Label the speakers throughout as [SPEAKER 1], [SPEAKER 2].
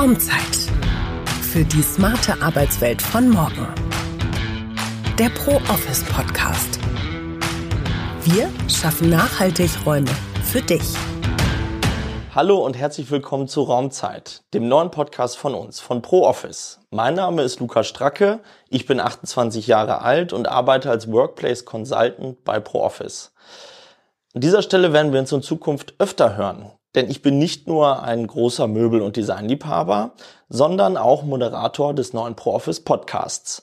[SPEAKER 1] Raumzeit. Für die smarte Arbeitswelt von morgen. Der Pro Office Podcast. Wir schaffen nachhaltig Räume für dich.
[SPEAKER 2] Hallo und herzlich willkommen zu Raumzeit, dem neuen Podcast von uns, von Pro Office. Mein Name ist Lukas Stracke, ich bin 28 Jahre alt und arbeite als Workplace Consultant bei Pro Office. An dieser Stelle werden wir uns in Zukunft öfter hören, denn ich bin nicht nur ein großer Möbel- und Designliebhaber, sondern auch Moderator des neuen ProOffice Podcasts.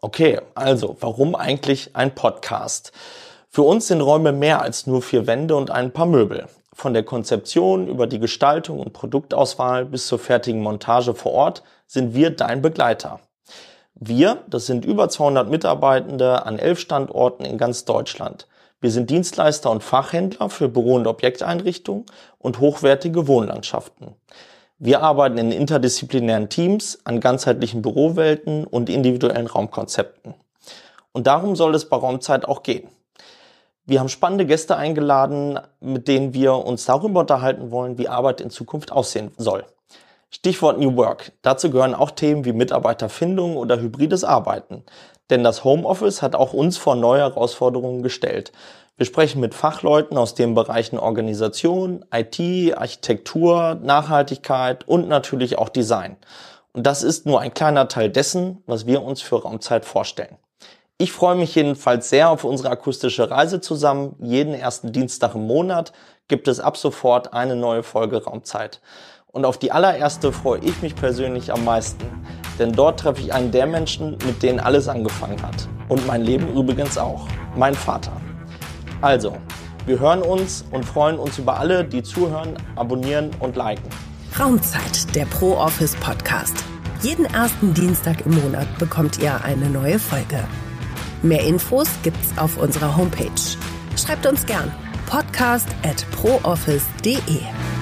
[SPEAKER 2] Okay, also warum eigentlich ein Podcast? Für uns sind Räume mehr als nur vier Wände und ein paar Möbel. Von der Konzeption über die Gestaltung und Produktauswahl bis zur fertigen Montage vor Ort sind wir dein Begleiter. Wir, das sind über 200 Mitarbeitende an elf Standorten in ganz Deutschland. Wir sind Dienstleister und Fachhändler für Büro- und Objekteinrichtungen und hochwertige Wohnlandschaften. Wir arbeiten in interdisziplinären Teams an ganzheitlichen Bürowelten und individuellen Raumkonzepten. Und darum soll es bei Raumzeit auch gehen. Wir haben spannende Gäste eingeladen, mit denen wir uns darüber unterhalten wollen, wie Arbeit in Zukunft aussehen soll. Stichwort New Work. Dazu gehören auch Themen wie Mitarbeiterfindung oder hybrides Arbeiten. Denn das Homeoffice hat auch uns vor neue Herausforderungen gestellt. Wir sprechen mit Fachleuten aus den Bereichen Organisation, IT, Architektur, Nachhaltigkeit und natürlich auch Design. Und das ist nur ein kleiner Teil dessen, was wir uns für Raumzeit vorstellen. Ich freue mich jedenfalls sehr auf unsere akustische Reise zusammen. Jeden ersten Dienstag im Monat gibt es ab sofort eine neue Folge Raumzeit. Und auf die allererste freue ich mich persönlich am meisten. Denn dort treffe ich einen der Menschen, mit denen alles angefangen hat. Und mein Leben übrigens auch. Mein Vater. Also, wir hören uns und freuen uns über alle, die zuhören, abonnieren und liken.
[SPEAKER 1] Raumzeit, der Pro Office Podcast. Jeden ersten Dienstag im Monat bekommt ihr eine neue Folge. Mehr Infos gibt's auf unserer Homepage. Schreibt uns gern podcast at prooffice.de.